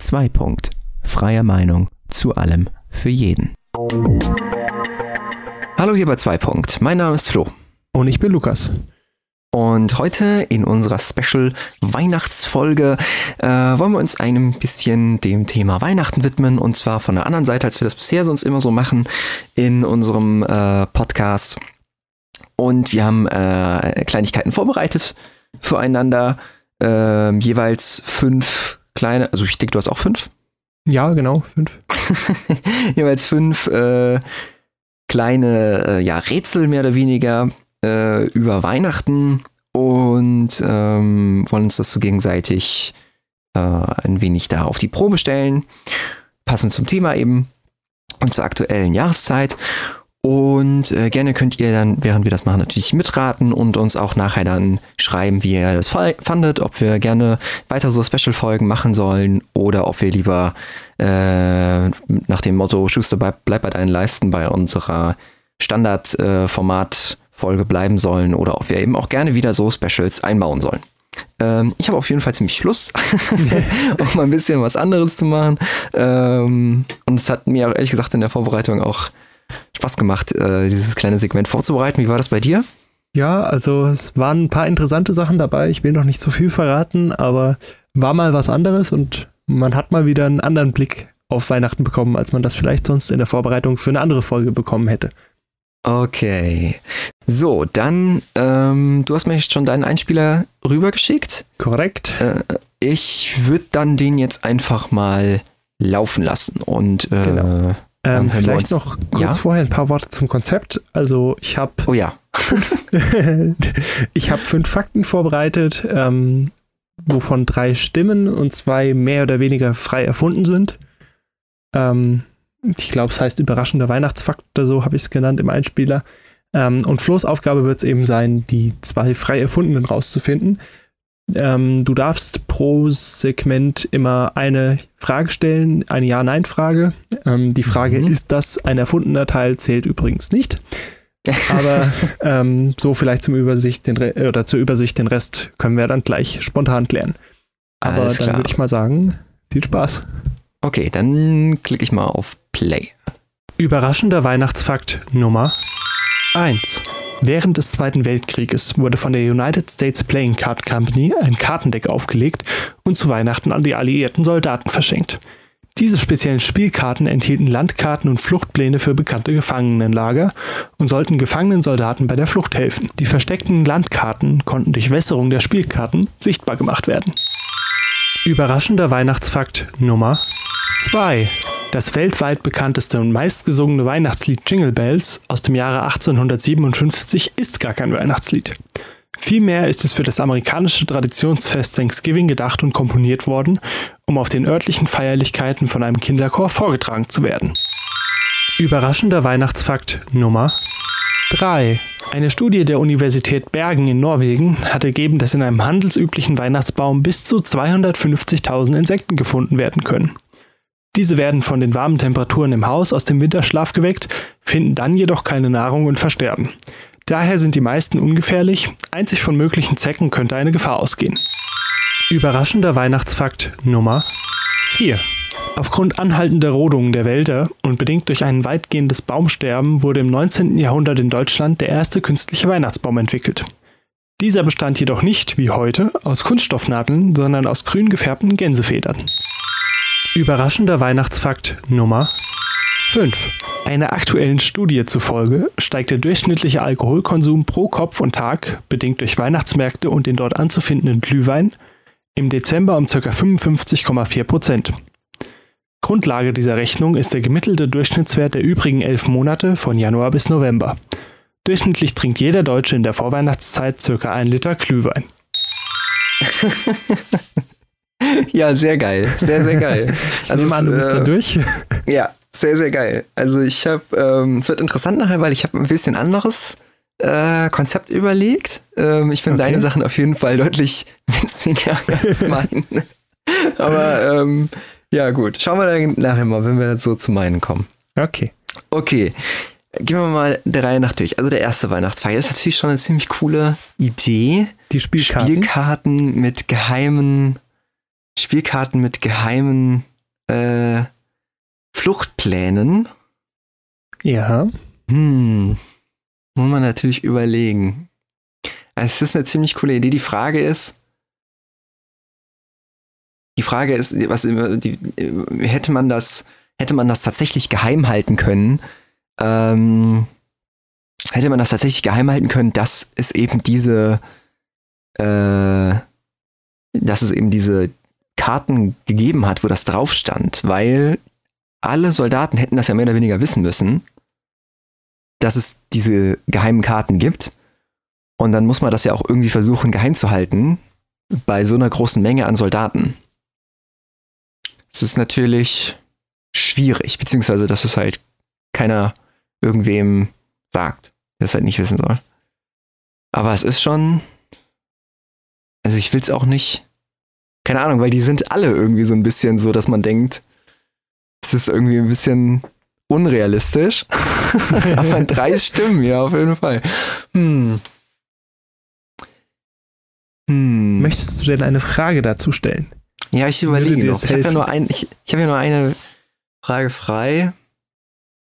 2. Punkt. Freie Meinung zu allem für jeden. Hallo hier bei 2. Punkt. Mein Name ist Flo. Und ich bin Lukas. Und heute in unserer Special Weihnachtsfolge äh, wollen wir uns ein bisschen dem Thema Weihnachten widmen und zwar von der anderen Seite, als wir das bisher sonst immer so machen in unserem äh, Podcast. Und wir haben äh, Kleinigkeiten vorbereitet füreinander, äh, jeweils fünf kleine, also ich denke, du hast auch fünf. Ja, genau, fünf. jeweils fünf äh, kleine äh, ja, Rätsel mehr oder weniger äh, über Weihnachten und ähm, wollen uns das so gegenseitig äh, ein wenig da auf die Probe stellen, passend zum Thema eben und zur aktuellen Jahreszeit. Und äh, gerne könnt ihr dann, während wir das machen, natürlich mitraten und uns auch nachher dann schreiben, wie ihr das fandet, ob wir gerne weiter so Special-Folgen machen sollen oder ob wir lieber äh, nach dem Motto Schuster bleib, bleib bei deinen Leisten bei unserer Standardformat-Folge bleiben sollen oder ob wir eben auch gerne wieder so Specials einbauen sollen. Ähm, ich habe auf jeden Fall ziemlich Lust, auch mal ein bisschen was anderes zu machen. Ähm, und es hat mir auch ehrlich gesagt in der Vorbereitung auch Spaß gemacht, äh, dieses kleine Segment vorzubereiten. Wie war das bei dir? Ja, also es waren ein paar interessante Sachen dabei. Ich will noch nicht zu viel verraten, aber war mal was anderes und man hat mal wieder einen anderen Blick auf Weihnachten bekommen, als man das vielleicht sonst in der Vorbereitung für eine andere Folge bekommen hätte. Okay. So, dann, ähm, du hast mir schon deinen Einspieler rübergeschickt. Korrekt. Äh, ich würde dann den jetzt einfach mal laufen lassen und äh, genau. Ähm, vielleicht noch kurz ja? vorher ein paar Worte zum Konzept. Also ich habe oh ja. fünf, ich habe fünf Fakten vorbereitet, ähm, wovon drei stimmen und zwei mehr oder weniger frei erfunden sind. Ähm, ich glaube, es heißt überraschender Weihnachtsfakt oder so habe ich es genannt im Einspieler. Ähm, und Flo's Aufgabe wird es eben sein, die zwei frei erfundenen rauszufinden. Ähm, du darfst pro Segment immer eine Frage stellen, eine Ja-Nein-Frage. Ähm, die Frage, mhm. ist das ein erfundener Teil, zählt übrigens nicht. Aber ähm, so vielleicht zum Übersicht den Re oder zur Übersicht den Rest können wir dann gleich spontan klären. Aber Alles dann würde ich mal sagen, viel Spaß. Okay, dann klicke ich mal auf Play. Überraschender Weihnachtsfakt Nummer 1. Während des Zweiten Weltkrieges wurde von der United States Playing Card Company ein Kartendeck aufgelegt und zu Weihnachten an die alliierten Soldaten verschenkt. Diese speziellen Spielkarten enthielten Landkarten und Fluchtpläne für bekannte Gefangenenlager und sollten gefangenen Soldaten bei der Flucht helfen. Die versteckten Landkarten konnten durch Wässerung der Spielkarten sichtbar gemacht werden. Überraschender Weihnachtsfakt Nummer 2. Das weltweit bekannteste und meistgesungene Weihnachtslied Jingle Bells aus dem Jahre 1857 ist gar kein Weihnachtslied. Vielmehr ist es für das amerikanische Traditionsfest Thanksgiving gedacht und komponiert worden, um auf den örtlichen Feierlichkeiten von einem Kinderchor vorgetragen zu werden. Überraschender Weihnachtsfakt Nummer 3. Eine Studie der Universität Bergen in Norwegen hat ergeben, dass in einem handelsüblichen Weihnachtsbaum bis zu 250.000 Insekten gefunden werden können. Diese werden von den warmen Temperaturen im Haus aus dem Winterschlaf geweckt, finden dann jedoch keine Nahrung und versterben. Daher sind die meisten ungefährlich, einzig von möglichen Zecken könnte eine Gefahr ausgehen. Überraschender Weihnachtsfakt Nummer 4. Aufgrund anhaltender Rodungen der Wälder und bedingt durch ein weitgehendes Baumsterben wurde im 19. Jahrhundert in Deutschland der erste künstliche Weihnachtsbaum entwickelt. Dieser bestand jedoch nicht, wie heute, aus Kunststoffnadeln, sondern aus grün gefärbten Gänsefedern. Überraschender Weihnachtsfakt Nummer 5. Einer aktuellen Studie zufolge steigt der durchschnittliche Alkoholkonsum pro Kopf und Tag, bedingt durch Weihnachtsmärkte und den dort anzufindenden Glühwein, im Dezember um ca. 55,4 Prozent. Grundlage dieser Rechnung ist der gemittelte Durchschnittswert der übrigen elf Monate von Januar bis November. Durchschnittlich trinkt jeder Deutsche in der Vorweihnachtszeit ca. 1 Liter Glühwein. ja, sehr geil. Sehr, sehr geil. Ich also nehme an, du bist äh, da durch. Ja, sehr, sehr geil. Also ich habe, ähm, es wird interessant nachher, weil ich habe ein bisschen anderes äh, Konzept überlegt. Ähm, ich finde okay. deine Sachen auf jeden Fall deutlich witziger als meine. Aber ähm, ja, gut. Schauen wir dann nachher mal, wenn wir so zu meinen kommen. Okay. Okay. Gehen wir mal der Reihe nach durch. Also der erste Weihnachtsfeier ist natürlich schon eine ziemlich coole Idee. Die Spielkarten. Spielkarten mit geheimen Spielkarten mit geheimen äh, Fluchtplänen. Ja. Hm. Muss man natürlich überlegen. Also es ist eine ziemlich coole Idee. Die Frage ist, die Frage ist, was die, hätte man das, hätte man das tatsächlich geheim halten können? Ähm, hätte man das tatsächlich geheim halten können, dass es eben diese, äh, dass es eben diese Karten gegeben hat, wo das drauf stand, weil alle Soldaten hätten das ja mehr oder weniger wissen müssen, dass es diese geheimen Karten gibt. Und dann muss man das ja auch irgendwie versuchen, geheim zu halten bei so einer großen Menge an Soldaten. Es ist natürlich schwierig, beziehungsweise dass es halt keiner irgendwem sagt, der es halt nicht wissen soll. Aber es ist schon. Also ich will es auch nicht. Keine Ahnung, weil die sind alle irgendwie so ein bisschen so, dass man denkt, es ist irgendwie ein bisschen unrealistisch. Aber drei Stimmen, ja, auf jeden Fall. Hm. Hm. Möchtest du denn eine Frage dazu stellen? Ja, ich überlege noch. Ich habe ja, nur ein, ich, ich hab ja nur eine Frage frei.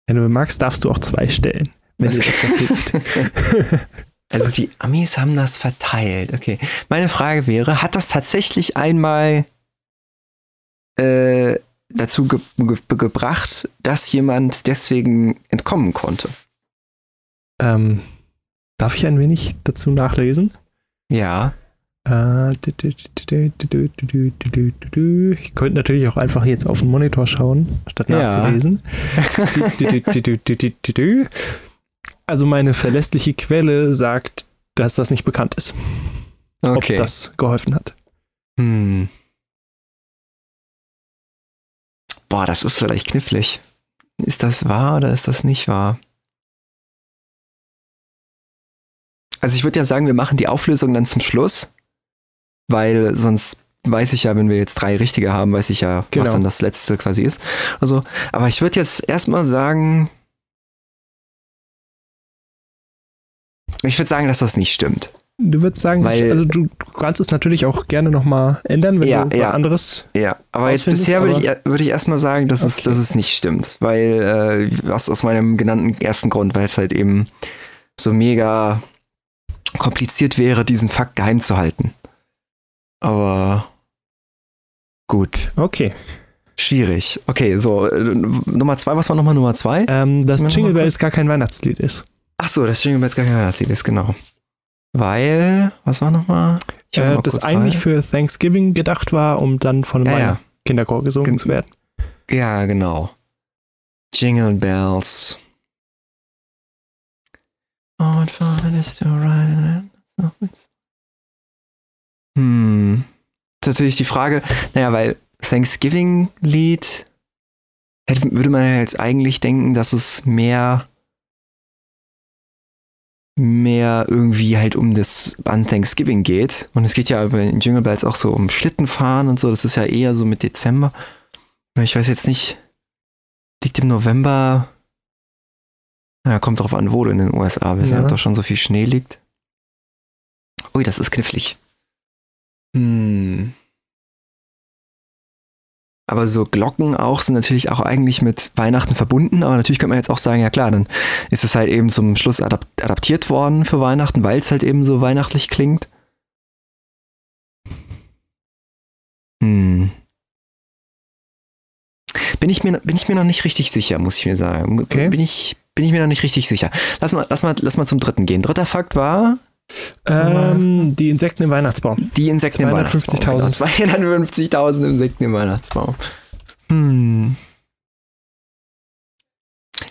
Wenn du magst, darfst du auch zwei stellen, wenn dir das was hilft. also die Amis haben das verteilt. Okay. Meine Frage wäre, hat das tatsächlich einmal äh, dazu ge ge gebracht, dass jemand deswegen entkommen konnte? Ähm, darf ich ein wenig dazu nachlesen? Ja. Ich könnte natürlich auch einfach jetzt auf den Monitor schauen, statt nachzulesen. Ja. Also meine verlässliche Quelle sagt, dass das nicht bekannt ist. Okay. Ob das geholfen hat. Hm. Boah, das ist vielleicht knifflig. Ist das wahr oder ist das nicht wahr? Also ich würde ja sagen, wir machen die Auflösung dann zum Schluss weil sonst weiß ich ja, wenn wir jetzt drei richtige haben, weiß ich ja, genau. was dann das letzte quasi ist. Also, aber ich würde jetzt erstmal sagen, ich würde sagen, dass das nicht stimmt. Du würdest sagen, Weil, also du, du, kannst es natürlich auch gerne nochmal ändern, wenn ja, du was ja, anderes. Ja, aber jetzt bisher würde ich, würd ich erstmal sagen, dass, okay. es, dass es nicht stimmt. Weil, äh, was aus meinem genannten ersten Grund, weil es halt eben so mega kompliziert wäre, diesen Fakt geheim zu halten. Aber gut. Okay. Schwierig. Okay, so, äh, Nummer zwei, was war nochmal Nummer zwei? Ähm, dass Jingle Bells gar kein Weihnachtslied ist. Ach so, dass Jingle Bells Weihnachtslied ist, genau. Weil, was war nochmal? Äh, das eigentlich rein. für Thanksgiving gedacht war, um dann von ja, ja. Kinderchor gesungen Gen zu werden. Ja, genau. Jingle Bells. Oh, what fun it is to ride hm. Das ist natürlich die Frage, naja, weil Thanksgiving-Lied würde man ja jetzt eigentlich denken, dass es mehr mehr irgendwie halt um das an Thanksgiving geht. Und es geht ja bei Jingle Bells auch so um Schlittenfahren und so. Das ist ja eher so mit Dezember. Ich weiß jetzt nicht, liegt im November. Na, kommt drauf an, wo du in den USA bist, ja. ob da schon so viel Schnee liegt. Ui, das ist knifflig. Hm. Aber so Glocken auch sind natürlich auch eigentlich mit Weihnachten verbunden. Aber natürlich könnte man jetzt auch sagen, ja klar, dann ist es halt eben zum Schluss adap adaptiert worden für Weihnachten, weil es halt eben so weihnachtlich klingt. Hm. Bin ich, mir, bin ich mir noch nicht richtig sicher, muss ich mir sagen. Okay. Bin, ich, bin ich mir noch nicht richtig sicher. Lass mal, lass, mal, lass mal zum dritten gehen. Dritter Fakt war, ähm, die Insekten im Weihnachtsbaum. Die Insekten im Weihnachtsbaum. 250.000 genau. Insekten im Weihnachtsbaum. Hm.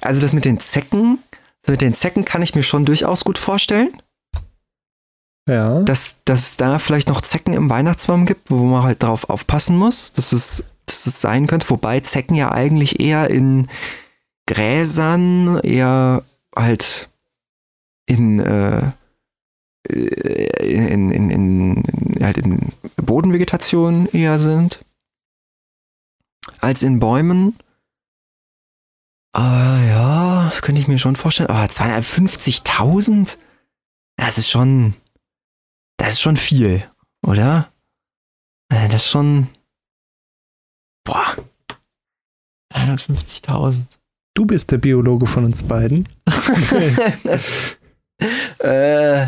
Also das mit den Zecken, mit den Zecken kann ich mir schon durchaus gut vorstellen. Ja. Dass, dass es da vielleicht noch Zecken im Weihnachtsbaum gibt, wo man halt drauf aufpassen muss, dass es, dass es sein könnte. Wobei Zecken ja eigentlich eher in Gräsern, eher halt in äh, in, in, in, halt in Bodenvegetation eher sind als in Bäumen. Aber ja, das könnte ich mir schon vorstellen. Aber 250.000? Das ist schon, das ist schon viel, oder? Äh, das ist schon, boah, 250.000. Du bist der Biologe von uns beiden. äh,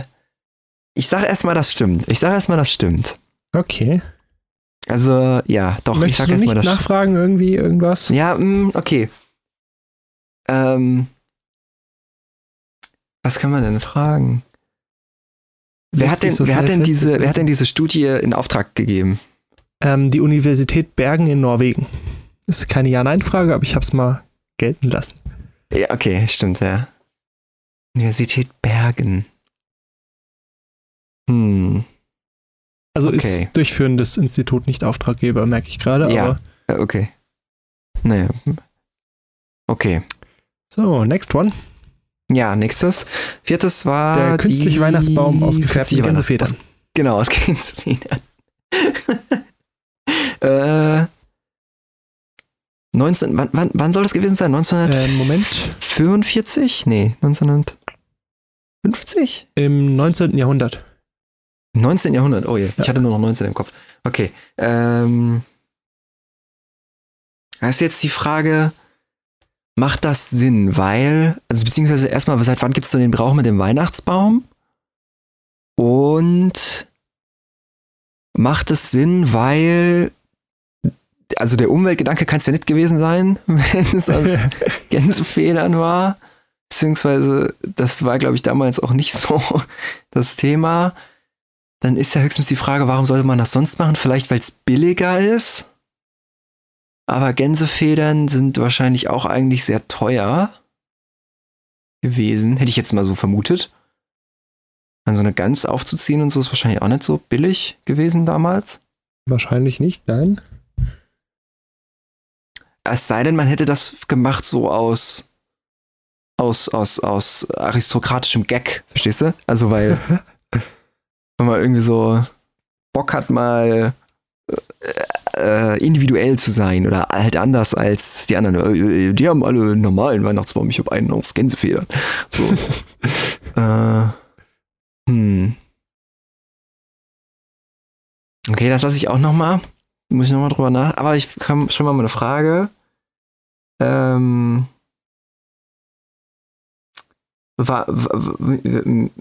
ich sage erstmal, das stimmt. Ich sage erstmal, das stimmt. Okay. Also, ja, doch, Möchtest ich sage du erstmal, nicht das nachfragen irgendwie irgendwas? Ja, mh, okay. Ähm, was kann man denn fragen? Wer hat, denn, so wer, hat denn diese, wer hat denn diese Studie in Auftrag gegeben? Ähm, die Universität Bergen in Norwegen. Ist keine Ja-Nein-Frage, aber ich habe es mal gelten lassen. Ja, okay, stimmt, ja. Universität Bergen. Hm, Also Okay. ist durchführendes Institut nicht Auftraggeber, merke ich gerade. Ja. Aber ja, okay. Naja. Okay. so, next one. Ja, nächstes. Viertes war. Der künstliche Weihnachtsbaum aus gefärbten Gänsefedern. Genau, aus Gänsefedern. äh, 19, wann, wann, wann soll das gewesen sein? Äh, Moment. 1945? Nee, 1950? Im 19. Jahrhundert. 19. Jahrhundert, oh je, Ja. ich hatte nur noch 19 im Kopf. Okay. Ähm, da ist jetzt die Frage, macht das Sinn? Weil, also beziehungsweise erstmal, seit wann gibt es denn den Brauch mit dem Weihnachtsbaum? Und macht es Sinn, weil, also der Umweltgedanke kann es ja nicht gewesen sein, wenn es aus Gänsefedern war. Beziehungsweise, das war, glaube ich, damals auch nicht so das Thema. Dann ist ja höchstens die Frage, warum sollte man das sonst machen? Vielleicht, weil es billiger ist. Aber Gänsefedern sind wahrscheinlich auch eigentlich sehr teuer gewesen. Hätte ich jetzt mal so vermutet. Also eine Gans aufzuziehen und so ist wahrscheinlich auch nicht so billig gewesen damals. Wahrscheinlich nicht, nein. Es sei denn, man hätte das gemacht so aus, aus, aus, aus aristokratischem Gag, verstehst du? Also weil, wenn man irgendwie so Bock hat, mal äh, individuell zu sein oder halt anders als die anderen. Äh, Die haben alle einen normalen Weihnachtsbaum, ich habe einen aus Gänsefedern. So. äh, hm. Okay, das lasse ich auch noch mal. Muss ich noch mal drüber nach. Aber ich habe schon mal eine Frage. Ähm, war, war, war,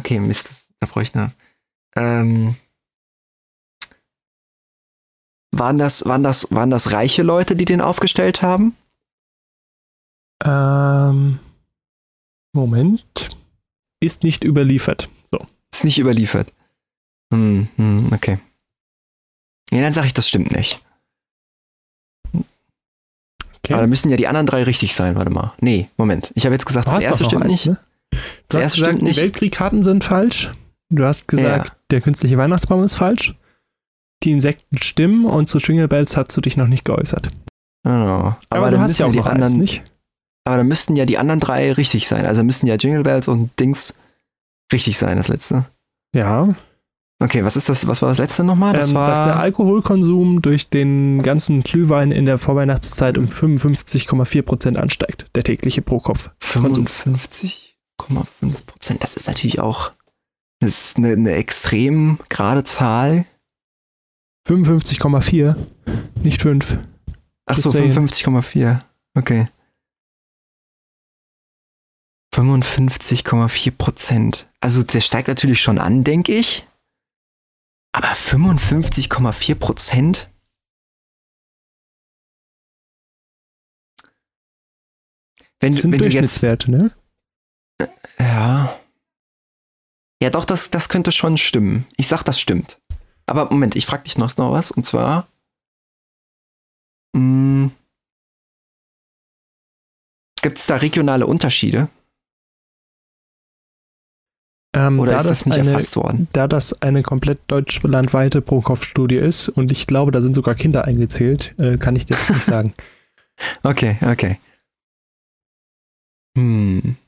okay, Mist, da brauche ich eine. Ähm, waren das, waren das, waren das reiche Leute, die den aufgestellt haben? Ähm, Moment. Ist nicht überliefert. So. Ist nicht überliefert. Hm, hm, okay. Ja, dann sage ich, das stimmt nicht. Okay. Aber dann müssen ja die anderen drei richtig sein, warte mal. Nee, Moment. Ich habe jetzt gesagt, das erste stimmt eins, nicht. ne? Du Das hast gesagt, die. Weltkriegkarten sind falsch. Du hast gesagt, Ja. der künstliche Weihnachtsbaum ist falsch. Die Insekten stimmen und zu Jingle Bells hast du dich noch nicht geäußert. Genau. Aber, dann du hast ja auch die noch eins, anderen, nicht? Aber dann müssten ja die anderen drei richtig sein. Also müssten ja Jingle Bells und Dings richtig sein, das letzte. Ja. Okay, was ist das? Was war das letzte nochmal? Das ähm, war dass der Alkoholkonsum durch den ganzen Glühwein in der Vorweihnachtszeit um 55,4% ansteigt, der tägliche pro Kopf. 55,5 Prozent. Das ist natürlich auch das ist eine, eine extrem gerade Zahl. 55,4, nicht 5. Ach so, saying. 55,4. Okay. 55,4 Prozent. Also der steigt natürlich schon an, denke ich. Aber 55,4 Prozent? Wenn, Das du- sind wenn du jetzt Durchschnittswerte, ne? Ja. Ja, doch, das, das könnte schon stimmen. Ich sag, das stimmt. Aber Moment, ich frag dich noch, noch was. Und zwar. Gibt es da regionale Unterschiede? Ähm, Oder da, ist das das nicht eine, erfasst worden? da das eine komplett deutschlandweite Pro-Kopf-Studie ist und ich glaube, da sind sogar Kinder eingezählt, äh, kann ich dir das nicht sagen. Okay, okay. Hm.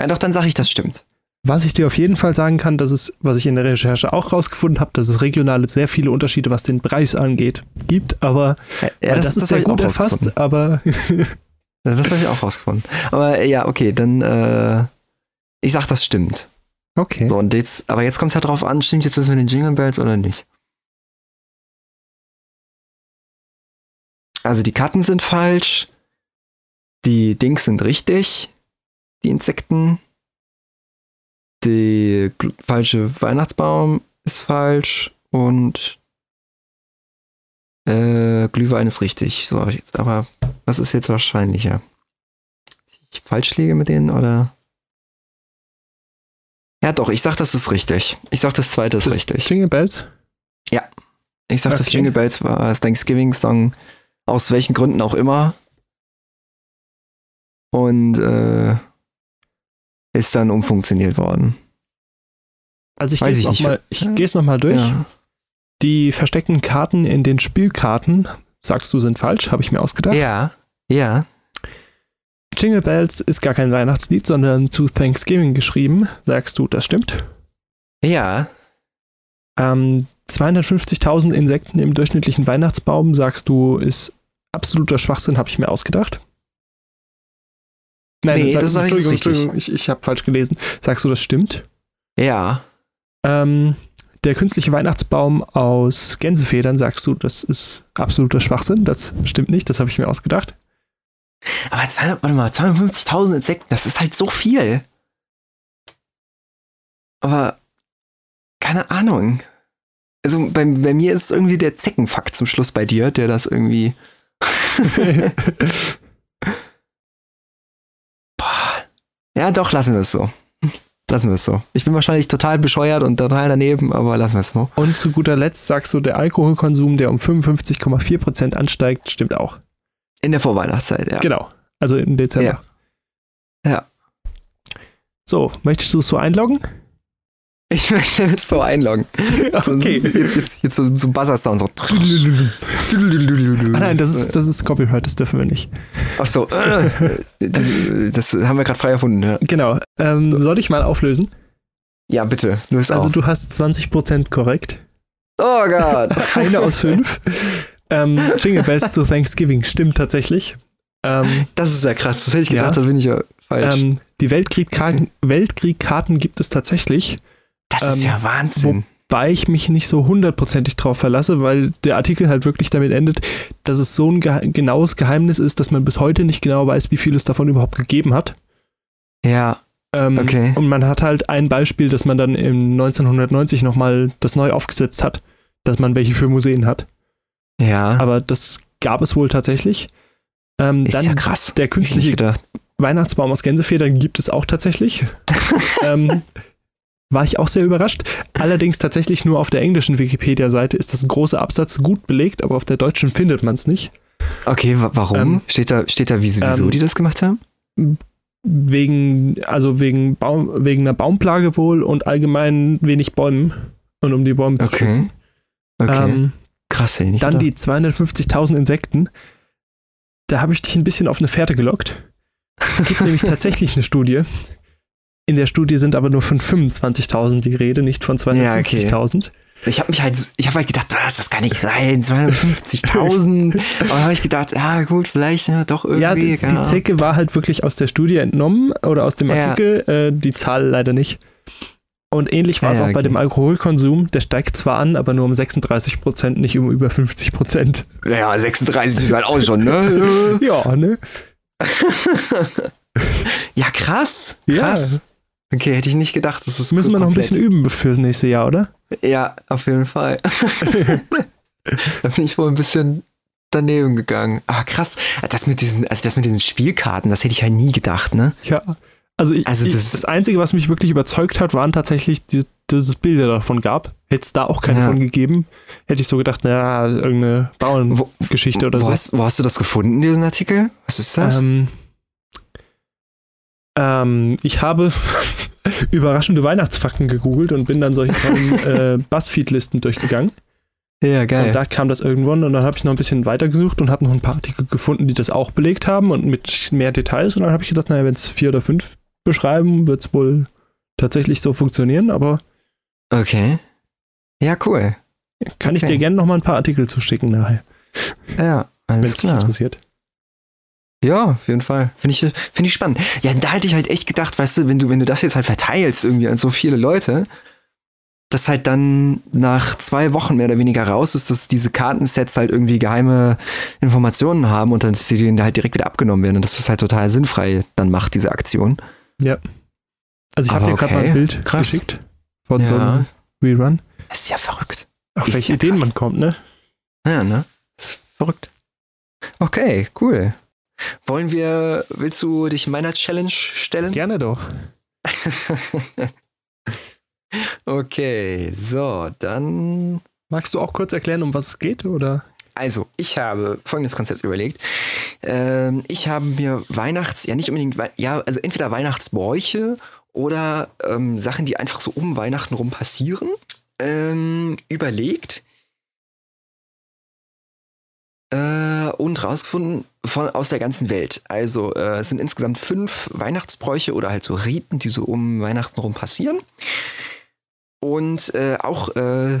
Ja, doch, dann sage ich, das stimmt. Was ich dir auf jeden Fall sagen kann, dass es, was ich in der Recherche auch rausgefunden habe, dass es regional sehr viele Unterschiede, was den Preis angeht, gibt, aber Ja, weil das, ist hab sehr gut erfasst, aber Ja, Das habe ich auch rausgefunden. Aber äh, ja, okay, dann. Äh, ich sag, das stimmt. okay. So, und jetzt, aber jetzt kommt es halt drauf an, stimmt jetzt das mit den Jingle Bells oder nicht? Also die Karten sind falsch. Die Dings sind richtig. Die Insekten. Gl- falsche Weihnachtsbaum ist falsch. Und äh, Glühwein ist richtig. So, jetzt, aber was ist jetzt wahrscheinlicher? Ich falsch liege mit denen oder? Ja, doch, ich sag, das ist richtig. Ich sag, das zweite ist Das richtig. Jingle Bells? Ich sag, das Okay. Jingle Bells war das Thanksgiving-Song, aus welchen Gründen auch immer. Und äh, ist dann umfunktioniert worden. Also ich gehe es nochmal noch mal durch. Ja. Die versteckten Karten in den Spielkarten, sagst du, sind falsch, habe ich mir ausgedacht. ja, ja. Jingle Bells ist gar kein Weihnachtslied, sondern zu Thanksgiving geschrieben. Sagst du, das stimmt? Ja, Ähm, 250.000 Insekten im durchschnittlichen Weihnachtsbaum, sagst du, ist absoluter Schwachsinn, habe ich mir ausgedacht. Nein, Nee, sag- das sag ich, ist Entschuldigung, richtig. Entschuldigung, ich, ich habe falsch gelesen. Sagst du, das stimmt? ja. Ähm, der künstliche Weihnachtsbaum aus Gänsefedern, sagst du, das ist absoluter Schwachsinn. Das stimmt nicht, das habe ich mir ausgedacht. Aber 200, warte mal, 250.000 Insekten, das ist halt so viel. Aber keine Ahnung. Also bei, bei mir ist es irgendwie der Zeckenfakt zum Schluss bei dir, der das irgendwie. Boah. Ja, doch, lassen wir es so. Lassen wir es so. Ich bin wahrscheinlich total bescheuert und total daneben, aber lassen wir es so. Und zu guter Letzt sagst du, der Alkoholkonsum, der um 55,4% ansteigt, stimmt auch. In der Vorweihnachtszeit, ja. Genau. Also im Dezember. Ja. Ja. So, möchtest du es so einloggen? Ich möchte das so einloggen. So, Okay. Jetzt, jetzt, jetzt so, so ein Buzzer-Sound. So. Ah nein, das ist, das ist Copyright, das dürfen wir nicht. Ach so. Das, das haben wir gerade frei erfunden. Ja, Genau. Ähm, soll ich mal auflösen? ja bitte. Löst Also auf. du hast 20% korrekt. oh Gott. Eine aus fünf. ähm, Jingle Bells to Thanksgiving stimmt tatsächlich. Ähm, Das ist ja krass. Das hätte ich Ja. gedacht, da bin ich ja falsch. ähm, die Weltkriegkarten, Weltkriegkarten gibt es tatsächlich, das ist ähm, ja Wahnsinn. wobei ich mich nicht so hundertprozentig drauf verlasse, weil der Artikel halt wirklich damit endet, dass es so ein gehe genaues Geheimnis ist, dass man bis heute nicht genau weiß, wie viel es davon überhaupt gegeben hat. Ja, Ähm, Okay. Und man hat halt ein Beispiel, dass man dann im 1990 nochmal das neu aufgesetzt hat, dass man welche für Museen hat. ja. Aber das gab es wohl tatsächlich. Ähm, ist dann ja krass. der künstliche. Weihnachtsbaum aus Gänsefedern gibt es auch tatsächlich. ähm, war ich auch sehr überrascht. Allerdings tatsächlich nur auf der englischen Wikipedia-Seite ist das ein großer Absatz gut belegt, aber auf der deutschen findet man es nicht. Okay, wa warum? Ähm, steht da, steht da wieso, wieso ähm, die das gemacht haben? Wegen, also wegen, Baum, wegen einer Baumplage wohl und allgemein wenig Bäumen und um die Bäume zu Okay. schützen. Okay. Ähm, krass, ey. Nicht dann gedacht. die 250.000 Insekten. Da habe ich dich ein bisschen auf eine Fährte gelockt. Es gibt nämlich tatsächlich eine Studie. In der Studie sind aber nur von 25.000 die Rede, nicht von Ja, okay. 250.000. Ich habe mich halt, ich habe halt gedacht, das, das kann nicht sein, 250.000. Aber dann habe ich gedacht, ja gut, vielleicht ja, doch irgendwie. Ja, die, die. Zecke war halt wirklich aus der Studie entnommen oder aus dem Ja. Artikel, äh, die Zahl leider nicht. Und ähnlich war es Ja, auch bei okay. dem Alkoholkonsum. Der steigt zwar an, aber nur um 36 Prozent, nicht um über 50 Prozent. Ja, 36 ist halt auch schon, ne? Ja, ne? ja, krass. Ja. Krass. Okay, hätte ich nicht gedacht, dass es Müssen wir noch ein bisschen üben fürs nächste Jahr, oder? Ja, auf jeden Fall. da bin ich wohl ein bisschen daneben gegangen. Ah, krass. Das mit diesen, also das mit diesen Spielkarten, das hätte ich halt nie gedacht, ne? Ja. Also, ich, Also ich, das- das, Einzige, was mich wirklich überzeugt hat, waren tatsächlich, die, dass es Bilder davon gab. Hätte es da auch keine Ja. von gegeben, hätte ich so gedacht, naja, irgendeine Bauerngeschichte oder wo, so. Hast, wo hast du das gefunden, diesen Artikel? Was ist das? Ähm, ähm, ich habe überraschende Weihnachtsfakten gegoogelt und bin dann solche äh, Buzzfeed-Listen durchgegangen. ja, geil. Und da kam das irgendwann und dann habe ich noch ein bisschen weitergesucht und habe noch ein paar Artikel gefunden, die das auch belegt haben und mit mehr Details. Und dann habe ich gedacht, naja, wenn es vier oder fünf beschreiben, wird es wohl tatsächlich so funktionieren. Aber okay. Ja, cool. kann ich Okay. dir gerne noch mal ein paar Artikel zuschicken nachher, Ja, wenn alles es dich klar. interessiert. Ja, auf jeden Fall. Finde ich, finde ich spannend. Ja, da hätte ich halt echt gedacht, weißt du, wenn du, wenn du das jetzt halt verteilst irgendwie an so viele Leute, dass halt dann nach zwei Wochen mehr oder weniger raus ist, dass diese Kartensets halt irgendwie geheime Informationen haben und dann dass die denen halt direkt wieder abgenommen werden und dass das halt total sinnfrei dann macht, diese Aktion. Ja. Also ich habe dir gerade okay, mal ein Bild krass. geschickt von so Ja. einem Rerun. Das ist ja verrückt. Auf Ist welche ja Ideen man kommt, ne? Ja, ne? Das ist verrückt. Okay, cool. Wollen wir, willst du dich meiner Challenge stellen? Gerne doch. okay, so, dann. Magst du auch kurz erklären, um was es geht, oder? Also, ich habe folgendes Konzept überlegt. Ähm, ich habe mir Weihnachts, ja nicht unbedingt, ja, also entweder Weihnachtsbräuche oder ähm, Sachen, die einfach so um Weihnachten rum passieren, ähm, überlegt äh, und rausgefunden von aus der ganzen Welt. Also äh, es sind insgesamt fünf Weihnachtsbräuche oder halt so Riten, die so um Weihnachten rum passieren. Und äh, auch äh,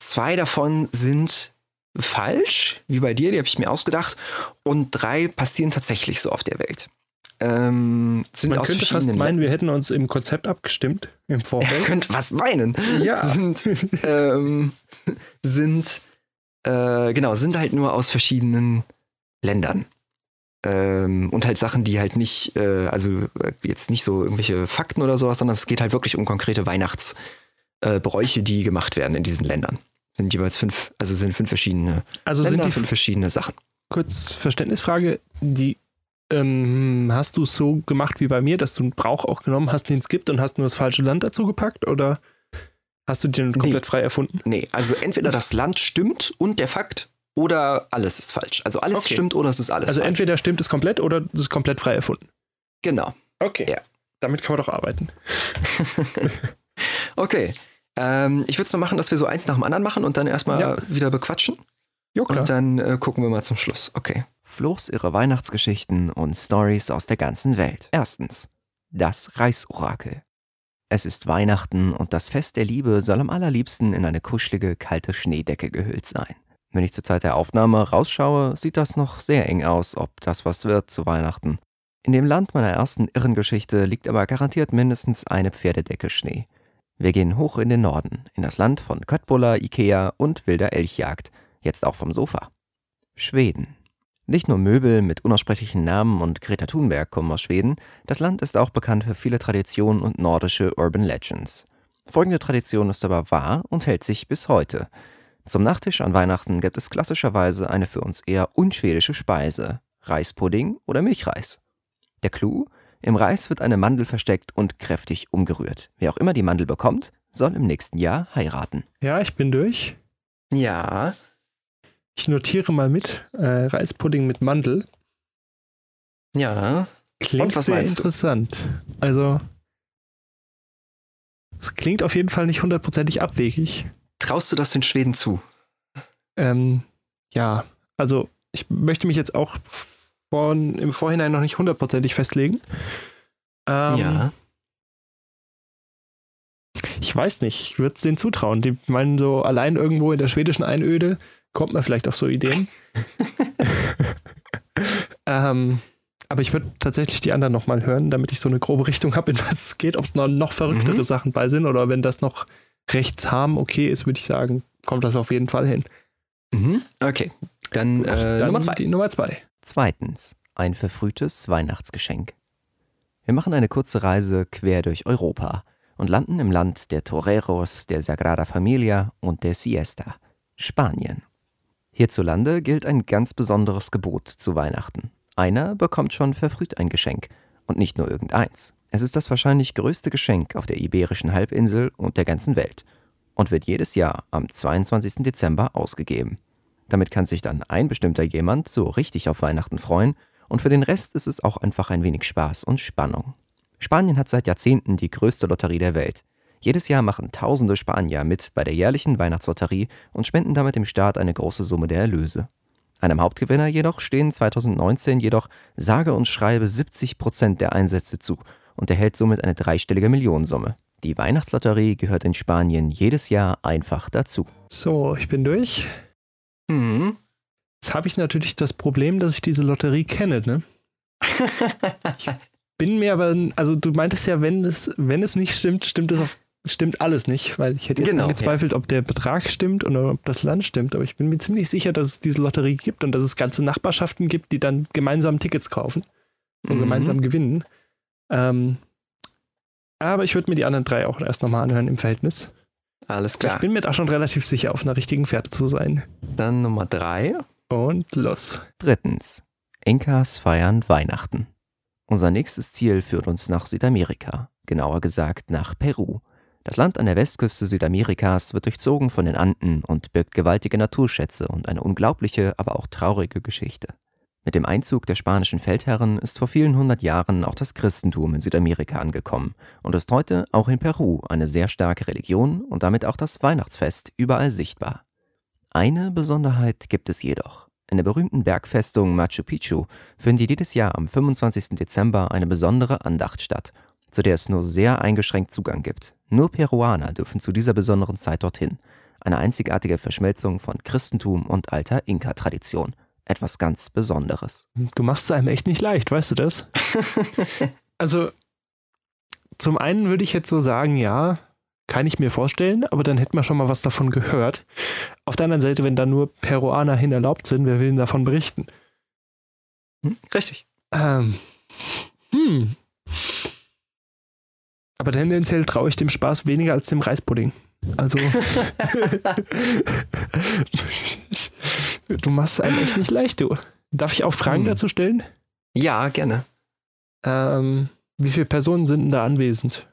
zwei davon sind falsch, wie bei dir, die habe ich mir ausgedacht. Und drei passieren tatsächlich so auf der Welt. Ähm, sind Man aus könnte fast meinen, wir hätten uns im Konzept abgestimmt im Ihr Vorfeld. könnt was meinen. Ja. Sind, ähm, sind, äh, genau, sind halt nur aus verschiedenen Ländern. Ähm, und halt Sachen, die halt nicht, äh, also äh, jetzt nicht so irgendwelche Fakten oder sowas, sondern es geht halt wirklich um konkrete Weihnachtsbräuche, äh, die gemacht werden in diesen Ländern. Sind jeweils fünf, also sind fünf verschiedene Also Länder, sind die fünf verschiedene Sachen. kurz Verständnisfrage, die ähm, hast du es so gemacht wie bei mir, dass du einen Brauch auch genommen hast, den es gibt und hast nur das falsche Land dazu gepackt oder hast du den komplett frei erfunden? Nee, also entweder das Land stimmt und der Fakt oder alles ist falsch. Also alles Okay. stimmt oder es ist alles Also falsch. entweder stimmt es komplett oder es ist komplett frei erfunden. Genau. Okay. Ja. Damit kann man doch arbeiten. Okay. Ähm, ich würde es so machen, dass wir so eins nach dem anderen machen und dann erstmal Ja. wieder bequatschen. Jo, klar. Und dann äh, gucken wir mal zum Schluss. Okay. Flochs ihre Weihnachtsgeschichten und Stories aus der ganzen Welt. Erstens. Das Reisorakel. Es ist Weihnachten und das Fest der Liebe soll am allerliebsten in eine kuschelige, kalte Schneedecke gehüllt sein. Wenn ich zur Zeit der Aufnahme rausschaue, sieht das noch sehr eng aus, ob das was wird zu Weihnachten. In dem Land meiner ersten Irrengeschichte liegt aber garantiert mindestens eine Pferdedecke Schnee. Wir gehen hoch in den Norden, in das Land von Köttbullar, Ikea und wilder Elchjagd, jetzt auch vom Sofa. Schweden. Nicht nur Möbel mit unaussprechlichen Namen und Greta Thunberg kommen aus Schweden, das Land ist auch bekannt für viele Traditionen und nordische Urban Legends. Folgende Tradition ist aber wahr und hält sich bis heute. Zum Nachtisch an Weihnachten gibt es klassischerweise eine für uns eher unschwedische Speise, Reispudding oder Milchreis. Der Clou? Im Reis wird eine Mandel versteckt und kräftig umgerührt. Wer auch immer die Mandel bekommt, soll im nächsten Jahr heiraten. ja, ich bin durch. Ja. Ich notiere mal mit. Äh, Reispudding mit Mandel. Ja. Klingt sehr meinst du? interessant. Also, es klingt auf jeden Fall nicht hundertprozentig abwegig. Traust du das den Schweden zu? Ähm, ja, also ich möchte mich jetzt auch von, im Vorhinein noch nicht hundertprozentig festlegen. Ähm, Ich weiß nicht, ich würde es denen zutrauen. Die meinen so, allein irgendwo in der schwedischen Einöde kommt man vielleicht auf so Ideen. ähm, aber ich würde tatsächlich die anderen nochmal hören, damit ich so eine grobe Richtung habe, in was es geht, ob es noch, noch verrücktere Mhm. Sachen bei sind oder wenn das noch rechtsharm okay ist, würde ich sagen, kommt das auf jeden Fall hin. Mhm. Okay. Dann, äh, Dann Nummer zwei. Die Nummer zwei. Zweitens, ein verfrühtes Weihnachtsgeschenk. Wir machen eine kurze Reise quer durch Europa und landen im Land der Toreros, der Sagrada Familia und der Siesta, Spanien. Hierzulande gilt ein ganz besonderes Gebot zu Weihnachten. Einer bekommt schon verfrüht ein Geschenk. Und nicht nur irgendeins. Es ist das wahrscheinlich größte Geschenk auf der iberischen Halbinsel und der ganzen Welt. Und wird jedes Jahr am 22. Dezember ausgegeben. Damit kann sich dann ein bestimmter jemand so richtig auf Weihnachten freuen und für den Rest ist es auch einfach ein wenig Spaß und Spannung. Spanien hat seit Jahrzehnten die größte Lotterie der Welt. Jedes Jahr machen tausende Spanier mit bei der jährlichen Weihnachtslotterie und spenden damit dem Staat eine große Summe der Erlöse. Einem Hauptgewinner jedoch stehen 2019 jedoch sage und schreibe 70 Prozent der Einsätze zu und erhält somit eine dreistellige Millionensumme. Die Weihnachtslotterie gehört in Spanien jedes Jahr einfach dazu. So, ich bin durch. Mhm. Jetzt habe ich natürlich das Problem, dass ich diese Lotterie kenne, ne? Bin mir aber, also du meintest ja, wenn es, wenn es nicht stimmt, stimmt es auf stimmt alles nicht, weil ich hätte jetzt Genau, angezweifelt, ob der Betrag stimmt oder ob das Land stimmt. Aber ich bin mir ziemlich sicher, dass es diese Lotterie gibt und dass es ganze Nachbarschaften gibt, die dann gemeinsam Tickets kaufen und Mhm. gemeinsam gewinnen. Ähm, aber ich würde mir die anderen drei auch erst nochmal anhören im Verhältnis. Alles klar. Ich bin mir da schon relativ sicher, auf einer richtigen Fährte zu sein. Dann Nummer drei. Und los. Drittens. Inkas feiern Weihnachten. Unser nächstes Ziel führt uns nach Südamerika, genauer gesagt nach Peru. Das Land an der Westküste Südamerikas wird durchzogen von den Anden und birgt gewaltige Naturschätze und eine unglaubliche, aber auch traurige Geschichte. Mit dem Einzug der spanischen Feldherren ist vor vielen hundert Jahren auch das Christentum in Südamerika angekommen und ist heute auch in Peru eine sehr starke Religion und damit auch das Weihnachtsfest überall sichtbar. Eine Besonderheit gibt es jedoch. In der berühmten Bergfestung Machu Picchu findet jedes Jahr am 25. Dezember eine besondere Andacht statt, zu der es nur sehr eingeschränkt Zugang gibt. Nur Peruaner dürfen zu dieser besonderen Zeit dorthin. Eine einzigartige Verschmelzung von Christentum und alter Inka-Tradition. Etwas ganz Besonderes. Du machst es einem echt nicht leicht, weißt du das? also, zum einen würde ich jetzt so sagen, ja, kann ich mir vorstellen, aber dann hätten wir schon mal was davon gehört. Auf der anderen Seite, wenn da nur Peruaner hin erlaubt sind, wer will denn davon berichten? Hm, Richtig. Ähm, hm. Aber tendenziell traue ich dem Spaß weniger als dem Reispudding. Also. du machst es einem echt nicht leicht, du. Darf ich auch Fragen Hm. dazu stellen? Ja, gerne. Ähm, wie viele Personen sind denn da anwesend?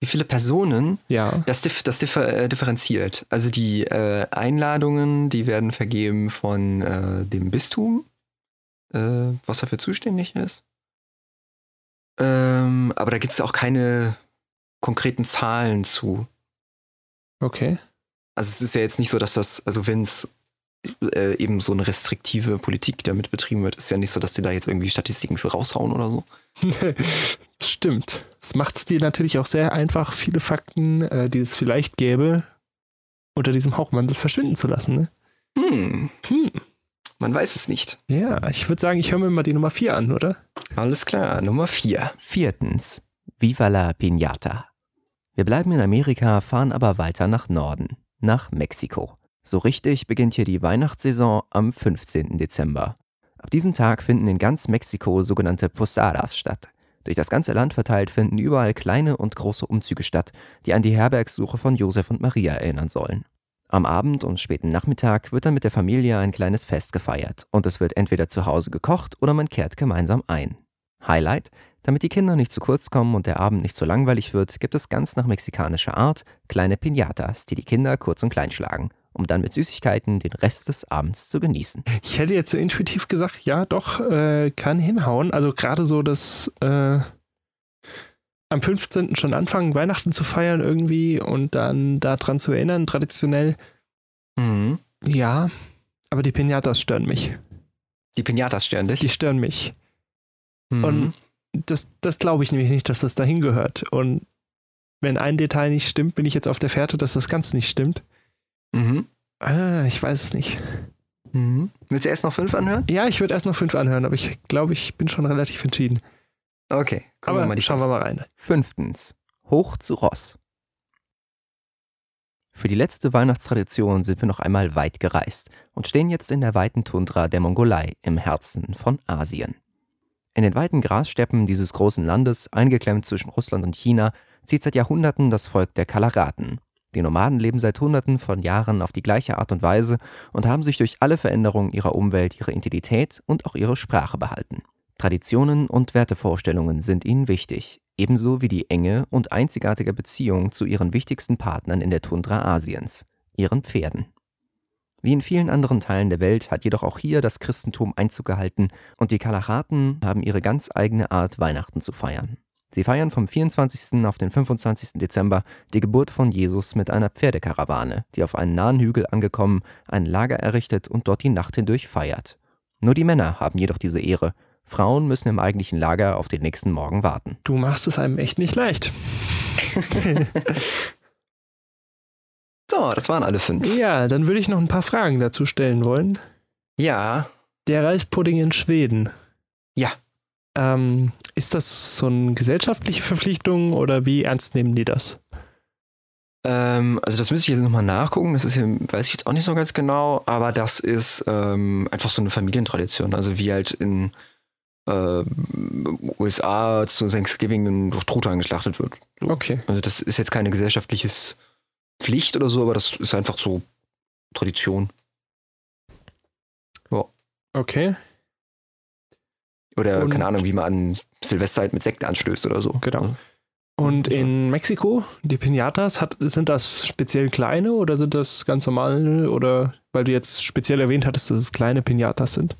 Wie viele Personen? Ja. Das, das differ äh, differenziert. Also die äh, Einladungen, die werden vergeben von äh, dem Bistum, äh, was dafür zuständig ist. Ähm, aber da gibt es auch keine konkreten Zahlen zu. Okay. Also es ist ja jetzt nicht so, dass das, also wenn es äh, eben so eine restriktive Politik damit betrieben wird, ist ja nicht so, dass die da jetzt irgendwie Statistiken für raushauen oder so. Stimmt. Das macht es dir natürlich auch sehr einfach, viele Fakten, äh, die es vielleicht gäbe, unter diesem Hauchmantel verschwinden zu lassen. Ne? Hm, Hm. man weiß es nicht. Ja, ich würde sagen, ich höre mir mal die Nummer 4 an, oder? Alles klar, Nummer vier. Viertens. Viva la Piñata. Wir bleiben in Amerika, fahren aber weiter nach Norden, nach Mexiko. So richtig beginnt hier die Weihnachtssaison am 15. Dezember. Ab diesem Tag finden in ganz Mexiko sogenannte Posadas statt. Durch das ganze Land verteilt finden überall kleine und große Umzüge statt, die an die Herbergssuche von Josef und Maria erinnern sollen. Am Abend und späten Nachmittag wird dann mit der Familie ein kleines Fest gefeiert und es wird entweder zu Hause gekocht oder man kehrt gemeinsam ein. Highlight, damit die Kinder nicht zu kurz kommen und der Abend nicht zu langweilig wird, gibt es ganz nach mexikanischer Art kleine Piñatas, die die Kinder kurz und klein schlagen, um dann mit Süßigkeiten den Rest des Abends zu genießen. Ich hätte jetzt so intuitiv gesagt, ja, doch, äh, kann hinhauen. Also gerade so das äh, am 15. schon anfangen, Weihnachten zu feiern irgendwie und dann daran zu erinnern, traditionell. Mhm. Ja, aber die Pinatas stören mich. Die Pinatas stören dich. Die stören mich. Mhm. Und das, das glaube ich nämlich nicht, dass das dahin gehört. Und wenn ein Detail nicht stimmt, bin ich jetzt auf der Fährte, dass das Ganze nicht stimmt. Mhm. Ah, ich weiß es nicht. Mhm. Willst du erst noch fünf anhören? Ja, ich würde erst noch fünf anhören, aber ich glaube, ich bin schon relativ entschieden. Okay, wir aber mal die schauen wir mal rein. Fünftens. Hoch zu Ross. Für die letzte Weihnachtstradition sind wir noch einmal weit gereist und stehen jetzt in der weiten Tundra der Mongolei im Herzen von Asien. In den weiten Grassteppen dieses großen Landes, eingeklemmt zwischen Russland und China, zieht seit Jahrhunderten das Volk der Kalaraten. Die Nomaden leben seit Hunderten von Jahren auf die gleiche Art und Weise und haben sich durch alle Veränderungen ihrer Umwelt ihre Identität und auch ihre Sprache behalten. Traditionen und Wertevorstellungen sind ihnen wichtig, ebenso wie die enge und einzigartige Beziehung zu ihren wichtigsten Partnern in der Tundra Asiens, ihren Pferden. Wie in vielen anderen Teilen der Welt hat jedoch auch hier das Christentum Einzug gehalten und die Kalachaten haben ihre ganz eigene Art, Weihnachten zu feiern. Sie feiern vom 24. auf den 25. Dezember die Geburt von Jesus mit einer Pferdekarawane, die auf einen nahen Hügel angekommen ein Lager errichtet und dort die Nacht hindurch feiert. Nur die Männer haben jedoch diese Ehre. Frauen müssen im eigentlichen Lager auf den nächsten Morgen warten. Du machst es einem echt nicht leicht. So, das waren alle fünf. ja, dann würde ich noch ein paar Fragen dazu stellen wollen. Ja, Der Reispudding in Schweden. Ja. Ähm, ist das so eine gesellschaftliche Verpflichtung oder wie ernst nehmen die das? Ähm, also das müsste ich jetzt nochmal nachgucken. Das ist hier, weiß ich jetzt auch nicht so ganz genau, aber das ist ähm, einfach so eine Familientradition. Also wie halt in äh, USA zu Thanksgiving ein Truthahn geschlachtet wird. So. Okay. Also das ist jetzt keine gesellschaftliches Pflicht oder so, aber das ist einfach so Tradition. Okay, Oder Und- keine Ahnung, wie man an Silvester halt mit Sekt anstößt oder so. Genau. Und in Mexiko, die Pinatas, hat, sind das speziell kleine oder sind das ganz normale? Oder weil du jetzt speziell erwähnt hattest, dass es kleine Pinatas sind?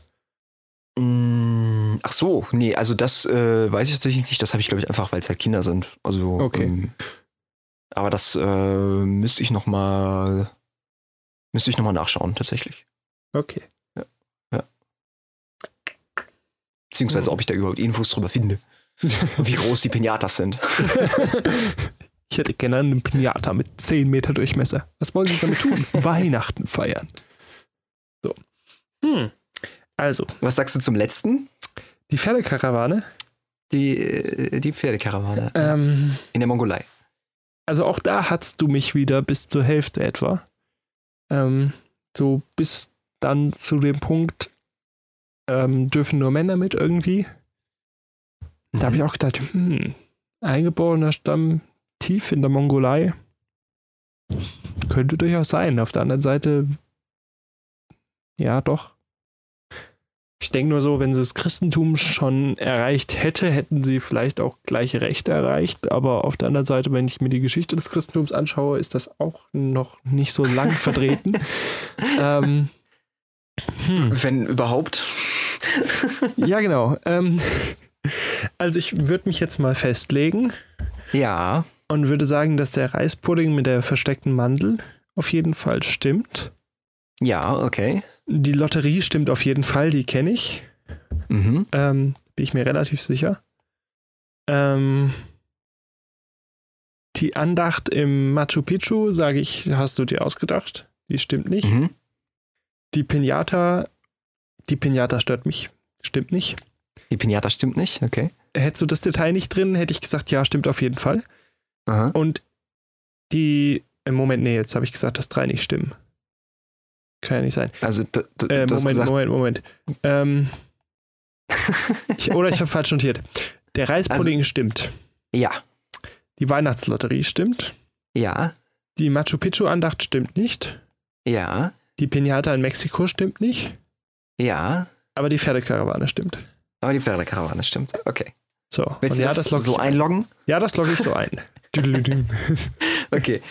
Mm, Ach so, nee, also das äh, weiß ich tatsächlich nicht. Das habe ich, glaube ich, einfach, weil es halt Kinder sind. Also, Okay. ähm, aber das äh, müsste ich noch mal müsste ich noch mal nachschauen, tatsächlich. Okay. Beziehungsweise, Mhm. ob ich da überhaupt Infos drüber finde. Wie groß die Pinatas sind. ich hätte gerne einen Pinata mit 10 Meter Durchmesser. Was wollen Sie damit tun? Weihnachten feiern. So. Hm. Also, Was sagst du zum letzten? die Pferdekarawane. Die, äh, die Pferdekarawane Ähm, in der Mongolei. Also auch da hast du mich wieder bis zur Hälfte etwa. Ähm, so bis dann zu dem Punkt, ähm, dürfen nur Männer mit irgendwie. Da habe ich auch gedacht, hm, eingeborener Stamm tief in der Mongolei. Könnte durchaus sein. Auf der anderen Seite, ja, doch. Ich denke nur so, wenn sie das Christentum schon erreicht hätte, hätten sie vielleicht auch gleiche Rechte erreicht. Aber auf der anderen Seite, wenn ich mir die Geschichte des Christentums anschaue, ist das auch noch nicht so lang vertreten. ähm, hm. Wenn überhaupt. Ja, genau. Ähm, also ich würde mich jetzt mal festlegen Ja. und würde sagen, dass der Reispudding mit der versteckten Mandel auf jeden Fall stimmt. Ja, okay. Die Lotterie stimmt auf jeden Fall, die kenne ich. Mhm. Ähm, bin ich mir relativ sicher. Ähm, die Andacht im Machu Picchu, sage ich, hast du dir ausgedacht. Die stimmt nicht. Mhm. Die Pinata, die Pinata stört mich. Stimmt nicht. Die Pinata stimmt nicht, okay. Hättest du das Detail nicht drin, hätte ich gesagt, ja, stimmt auf jeden Fall. Aha. Und die, im Moment, nee, jetzt habe ich gesagt, dass drei nicht stimmen. Kann ja nicht sein. Also, Äh, Moment, gesagt, Moment, Moment. Ähm, ich, oder ich habe falsch notiert. Der Reispudding stimmt. ja, Die Weihnachtslotterie stimmt. ja, Die Machu Picchu-Andacht stimmt nicht. ja, Die Pinata in Mexiko stimmt nicht. ja. Aber die Pferdekarawane stimmt. Aber die Pferdekarawane stimmt. Okay. So. Willst und du ja, das, log so einloggen? Ja, das logge ich so ein. Okay.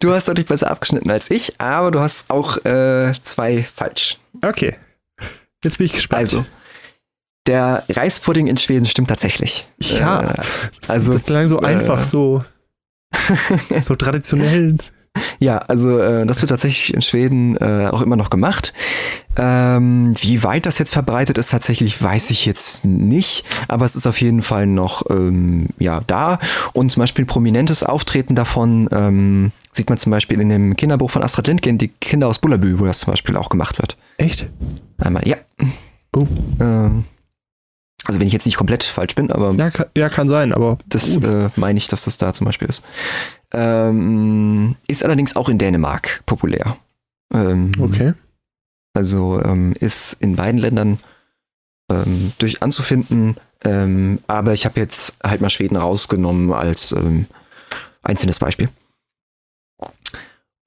Du hast deutlich besser abgeschnitten als ich, aber du hast auch äh, zwei falsch. okay. Jetzt bin ich gespannt. Also, der Reispudding in Schweden stimmt tatsächlich. Ja. Äh, das, also, das klang so äh, einfach, so, so traditionell. Ja, also äh, das wird tatsächlich in Schweden äh, auch immer noch gemacht. Ähm, wie weit das jetzt verbreitet ist, tatsächlich weiß ich jetzt nicht, aber es ist auf jeden Fall noch ähm, ja, da. Und zum Beispiel prominentes Auftreten davon ähm, sieht man zum Beispiel in dem Kinderbuch von Astrid Lindgren, die Kinder aus Bullabü, wo das zum Beispiel auch gemacht wird. Echt? Einmal, ja. Oh. Also wenn ich jetzt nicht komplett falsch bin, aber Ja, kann, ja, kann sein, aber das äh, meine ich, dass das da zum Beispiel ist. Ähm, ist allerdings auch in Dänemark populär. Ähm, okay. Also ähm, ist in beiden Ländern ähm, durch anzufinden. Ähm, aber ich habe jetzt halt mal Schweden rausgenommen als ähm, einzelnes Beispiel.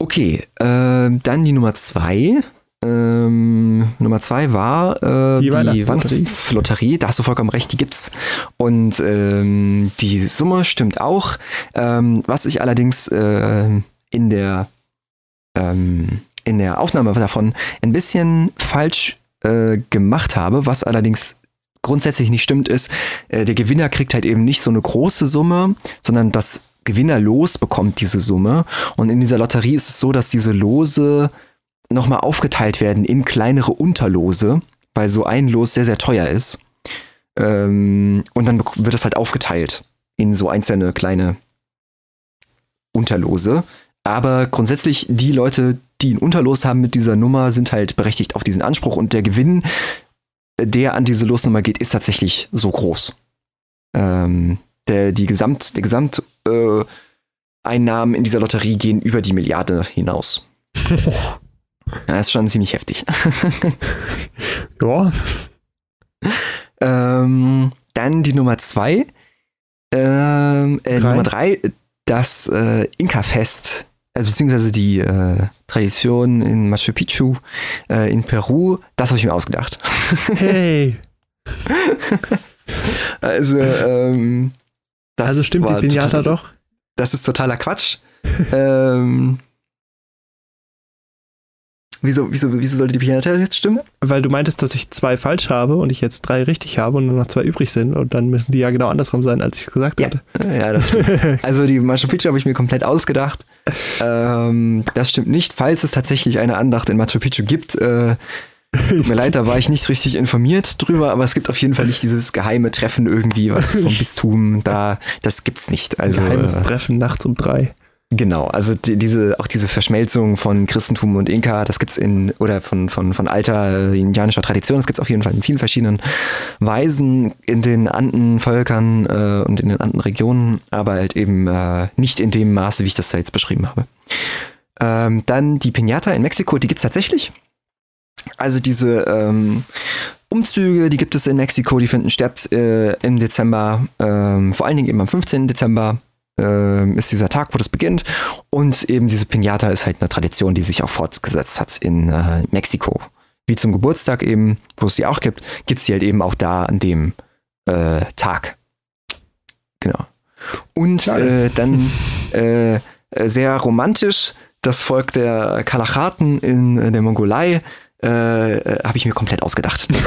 Okay, dann die Nummer zwei. Ähm, Nummer zwei war äh, Die. Weihnachtslotterie. Da hast du vollkommen recht, die gibt's. Und ähm, die Summe stimmt auch. Ähm, was ich allerdings äh, in der ähm, in der Aufnahme davon ein bisschen falsch äh, gemacht habe, was allerdings grundsätzlich nicht stimmt, ist, äh, der Gewinner kriegt halt eben nicht so eine große Summe, sondern das Gewinnerlos bekommt diese Summe. Und in dieser Lotterie ist es so, dass diese Lose nochmal aufgeteilt werden in kleinere Unterlose, weil so ein Los sehr, sehr teuer ist. Ähm, und dann wird das halt aufgeteilt in so einzelne kleine Unterlose. Aber grundsätzlich, die Leute, die ein Unterlos haben mit dieser Nummer, sind halt berechtigt auf diesen Anspruch und der Gewinn, der an diese Losnummer geht, ist tatsächlich so groß. Ähm, der, die Gesamt, der Gesamt, äh, Einnahmen in dieser Lotterie gehen über die Milliarde hinaus. ja, ist schon ziemlich heftig. ja. Ähm, dann die Nummer zwei. Ähm, äh, Drei. Nummer drei, das äh, Inka-Fest, also beziehungsweise die äh, Tradition in Machu Picchu äh, in Peru, das habe ich mir ausgedacht. Hey. Also, ähm, das also stimmt die Pinata doch? Das ist totaler Quatsch. ähm, wieso, wieso, wieso sollte die Pinata jetzt stimmen? Weil du meintest, dass ich zwei falsch habe und ich jetzt drei richtig habe und nur noch zwei übrig sind und dann müssen die ja genau andersrum sein, als ich es gesagt Ja. hatte. Ja, das stimmt. Also die Machu Picchu habe ich mir komplett ausgedacht. Ähm, das stimmt nicht. Falls es tatsächlich eine Andacht in Machu Picchu gibt, äh, tut mir leid, da war ich nicht richtig informiert drüber, aber es gibt auf jeden Fall nicht dieses geheime Treffen irgendwie, was vom Bistum da, das gibt's nicht. Also Geheimes äh, Treffen nachts um drei. Genau, also die, diese, auch diese Verschmelzung von Christentum und Inka, das gibt's in, oder von, von, von alter äh, indianischer Tradition, das gibt's auf jeden Fall in vielen verschiedenen Weisen in den Andenvölkern äh, und in den Andenregionen, aber halt eben äh, nicht in dem Maße, wie ich das da jetzt beschrieben habe. Ähm, dann die Pinata in Mexiko, die gibt's tatsächlich. Also diese ähm, Umzüge, die gibt es in Mexiko, die finden statt äh, im Dezember, ähm, vor allen Dingen eben am 15. Dezember ähm, ist dieser Tag, wo das beginnt. Und eben diese Pinata ist halt eine Tradition, die sich auch fortgesetzt hat in äh, Mexiko. Wie zum Geburtstag eben, wo es die auch gibt, gibt es die halt eben auch da an dem äh, Tag. Genau. Und äh, dann äh, äh, sehr romantisch, das Volk der Kalachaten in äh, der Mongolei, äh, äh, habe ich mir komplett ausgedacht.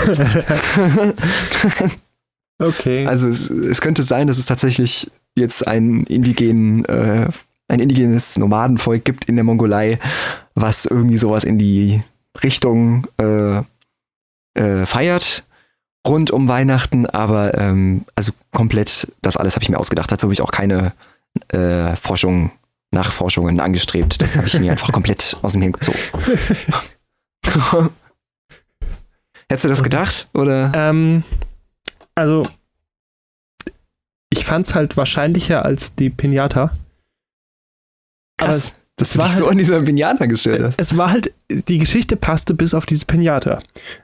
Okay. Also es, es könnte sein, dass es tatsächlich jetzt ein indigenen, äh, ein indigenes Nomadenvolk gibt in der Mongolei, was irgendwie sowas in die Richtung äh, äh, feiert rund um Weihnachten, aber ähm, also komplett das alles habe ich mir ausgedacht. Dazu habe ich auch keine äh, Forschung, Nachforschungen angestrebt. Das habe ich mir einfach komplett aus dem Hirn gezogen. Hättest du das gedacht? Oder? Ähm, also, ich fand es halt wahrscheinlicher als die Pinata. Aber es, du war so halt- an dieser Pinata gestellt hast. es war halt, die Geschichte passte bis auf diese Pinata.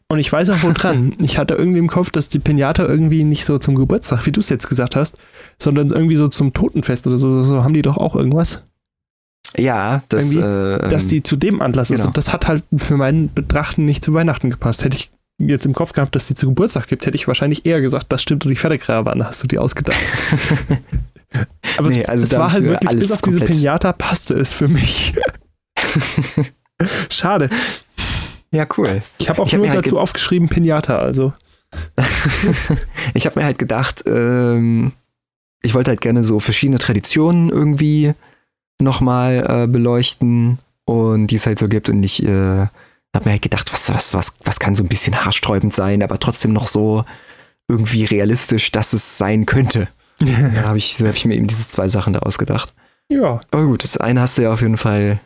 Und ich weiß auch wo dran. ich hatte irgendwie im Kopf, dass die Pinata irgendwie nicht so zum Geburtstag, wie du es jetzt gesagt hast, sondern irgendwie so zum Totenfest oder so. So haben die doch auch irgendwas. Ja, das, äh, dass die zu dem Anlass ist. genau. Und das hat halt für meinen Betrachten nicht zu Weihnachten gepasst. Hätte ich jetzt im Kopf gehabt, dass die zu Geburtstag gibt, hätte ich wahrscheinlich eher gesagt, das stimmt und die Pferdegrabe hast du dir ausgedacht. Aber Nee, es, also es war halt wirklich, alles bis auf diese komplett. Pinata passte es für mich. Schade. ja, cool. Ich habe auch Ich hab nur halt dazu ge- aufgeschrieben Pinata, also. ich habe mir halt gedacht, ähm, ich wollte halt gerne so verschiedene Traditionen irgendwie nochmal äh, beleuchten und die es halt so gibt und ich äh, habe mir halt gedacht, was, was, was, was kann so ein bisschen haarsträubend sein, aber trotzdem noch so irgendwie realistisch, dass es sein könnte. Da habe ich, hab ich mir eben diese zwei Sachen da ausgedacht. ja. Aber gut, das eine hast du ja auf jeden Fall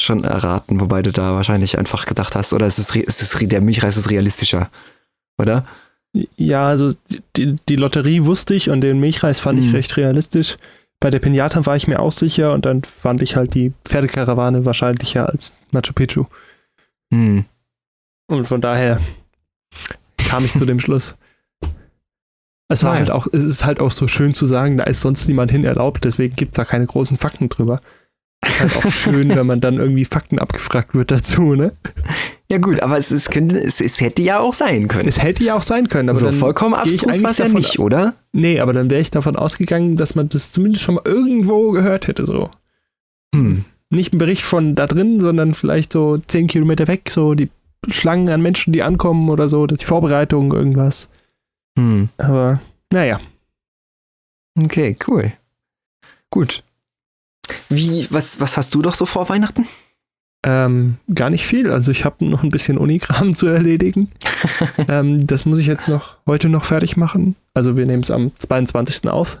schon erraten, wobei du da wahrscheinlich einfach gedacht hast, oder es ist, es ist der Milchreis ist realistischer, oder? Ja, also die, die Lotterie wusste ich und den Milchreis fand ich Mhm. recht realistisch. Bei der Pinata war ich mir auch sicher und dann fand ich halt die Pferdekarawane wahrscheinlicher als Machu Picchu. Hm. Und von daher kam ich zu dem Schluss. Es war halt auch, es ist halt auch so schön zu sagen, da ist sonst niemand hin erlaubt, deswegen gibt es da keine großen Fakten drüber. Ist halt auch schön, wenn man dann irgendwie Fakten abgefragt wird dazu, ne? Ja gut, aber es, es, könnte, es, es hätte ja auch sein können. Es hätte ja auch sein können, aber so dann vollkommen abstrus war es ja nicht, oder? Nee, aber dann wäre ich davon ausgegangen, dass man das zumindest schon mal irgendwo gehört hätte, so. Hm. Nicht ein Bericht von da drin, sondern vielleicht so zehn Kilometer weg, so die Schlangen an Menschen, die ankommen oder so, die Vorbereitung, irgendwas. Hm. Aber naja. Okay, cool. Gut. Wie, was, was hast du doch so vor Weihnachten? Ähm, gar nicht viel. Also ich habe noch ein bisschen Unikram zu erledigen. ähm, das muss ich jetzt noch heute noch fertig machen. Also wir nehmen es am 22. auf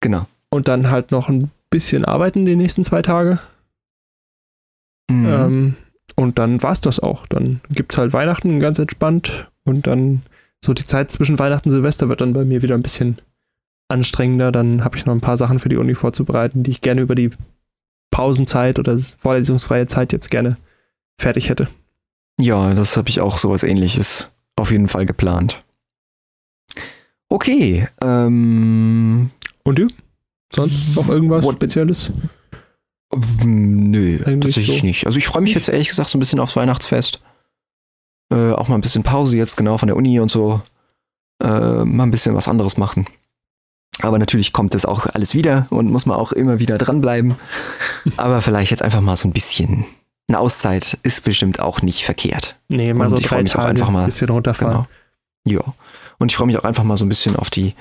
Genau. und dann halt noch ein bisschen arbeiten die nächsten zwei Tage. Mhm. Ähm, und dann war's das auch. Dann gibt's halt Weihnachten ganz entspannt und dann so die Zeit zwischen Weihnachten und Silvester wird dann bei mir wieder ein bisschen anstrengender. Dann habe ich noch ein paar Sachen für die Uni vorzubereiten, die ich gerne über die Pausenzeit oder vorlesungsfreie Zeit jetzt gerne fertig hätte. Ja, das habe ich auch so was ähnliches auf jeden Fall geplant. Okay. Ähm, Und du? Sonst noch irgendwas What? Spezielles? Nö, Eigentlich tatsächlich so. nicht. Also ich freue mich jetzt ehrlich gesagt so ein bisschen aufs Weihnachtsfest. Äh, auch mal ein bisschen Pause jetzt genau von der Uni und so. Äh, mal ein bisschen was anderes machen. Aber natürlich kommt das auch alles wieder und muss man auch immer wieder dranbleiben. Aber vielleicht jetzt einfach mal so ein bisschen. Eine Auszeit ist bestimmt auch nicht verkehrt. Nee, mal Und so ich drei mich auch Tage einfach mal- ein bisschen runterfahren. Genau. Ja. Und ich freue mich auch einfach mal so ein bisschen auf die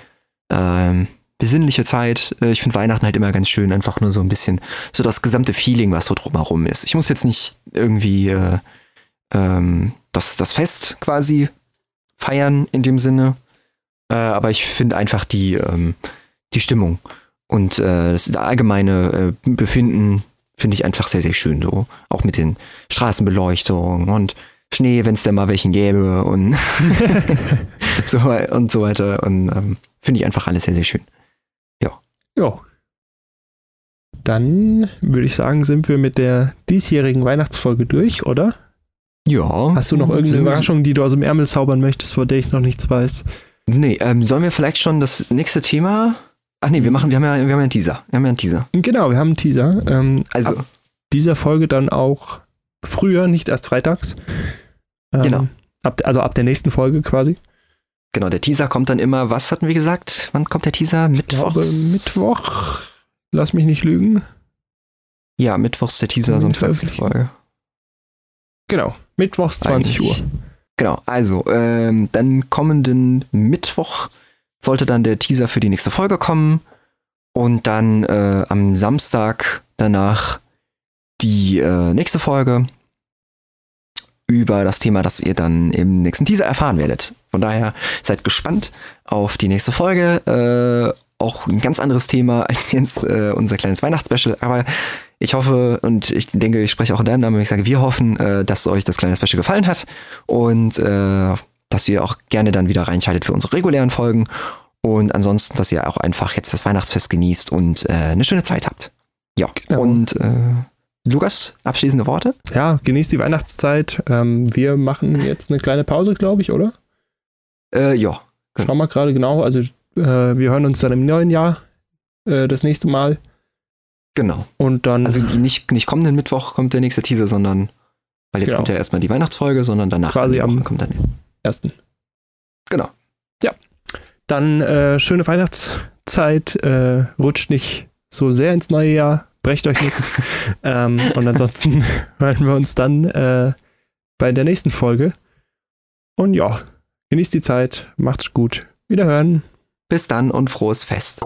ähm, besinnliche Zeit. Äh, ich finde Weihnachten halt immer ganz schön, einfach nur so ein bisschen so das gesamte Feeling, was so drumherum ist. Ich muss jetzt nicht irgendwie äh, ähm, das, das Fest quasi feiern in dem Sinne, äh, aber ich finde einfach die, ähm, die Stimmung und äh, das allgemeine äh, Befinden finde ich einfach sehr, sehr schön so. Auch mit den Straßenbeleuchtungen und Schnee, wenn es denn mal welchen gäbe und so, und so weiter. Und ähm, finde ich einfach alles sehr, sehr schön. Ja. Dann würde ich sagen, sind wir mit der diesjährigen Weihnachtsfolge durch, oder? Ja. Hast du noch irgendeine Überraschung, die du aus dem Ärmel zaubern möchtest, vor der ich noch nichts weiß? Nee, ähm, sollen wir vielleicht schon das nächste Thema. Ach nee, wir machen, wir haben ja, wir haben ja einen Teaser. Wir haben ja einen Teaser. Genau, wir haben einen Teaser. Ähm, Also, dieser Folge dann auch früher, nicht erst freitags. Ähm, Genau. Ab, also ab der nächsten Folge quasi. Genau, der Teaser kommt dann immer, was hatten wir gesagt? Wann kommt der Teaser? Mittwochs? Mittwoch. Lass mich nicht lügen. Ja, Mittwochs der Teaser, samstags die. Folge. Genau. Mittwochs 20 Uhr. Eigentlich. Genau, also ähm, dann kommenden Mittwoch sollte dann der Teaser für die nächste Folge kommen und dann äh, am Samstag danach die äh, nächste Folge über das Thema, das ihr dann im nächsten Teaser erfahren werdet. Von daher seid gespannt auf die nächste Folge. Äh, auch ein ganz anderes Thema als jetzt äh, unser kleines Weihnachtsspecial, aber ich hoffe und ich denke, ich spreche auch in deinem Namen, wenn ich sage, wir hoffen, äh, dass euch das kleine Special gefallen hat und äh, dass ihr auch gerne dann wieder reinschaltet für unsere regulären Folgen und ansonsten, dass ihr auch einfach jetzt das Weihnachtsfest genießt und äh, eine schöne Zeit habt. Ja, Genau. und äh, Lukas, abschließende Worte? Ja, genießt die Weihnachtszeit. Ähm, wir machen jetzt eine kleine Pause, glaube ich, oder? Äh, ja, Genau. Schauen wir gerade genau. Also äh, wir hören uns dann im neuen Jahr äh, das nächste Mal. genau. Und dann Also die nicht, nicht kommenden Mittwoch kommt der nächste Teaser, sondern, weil jetzt Genau. kommt ja erstmal die Weihnachtsfolge, sondern danach Quasi am- kommt dann. ersten. Genau. Ja. Dann äh, schöne Weihnachtszeit. Äh, rutscht nicht so sehr ins neue Jahr. Brecht euch nichts. ähm, und ansonsten hören wir uns dann äh, bei der nächsten Folge. Und ja, genießt die Zeit. Macht's gut. Wiederhören. Bis dann und frohes Fest.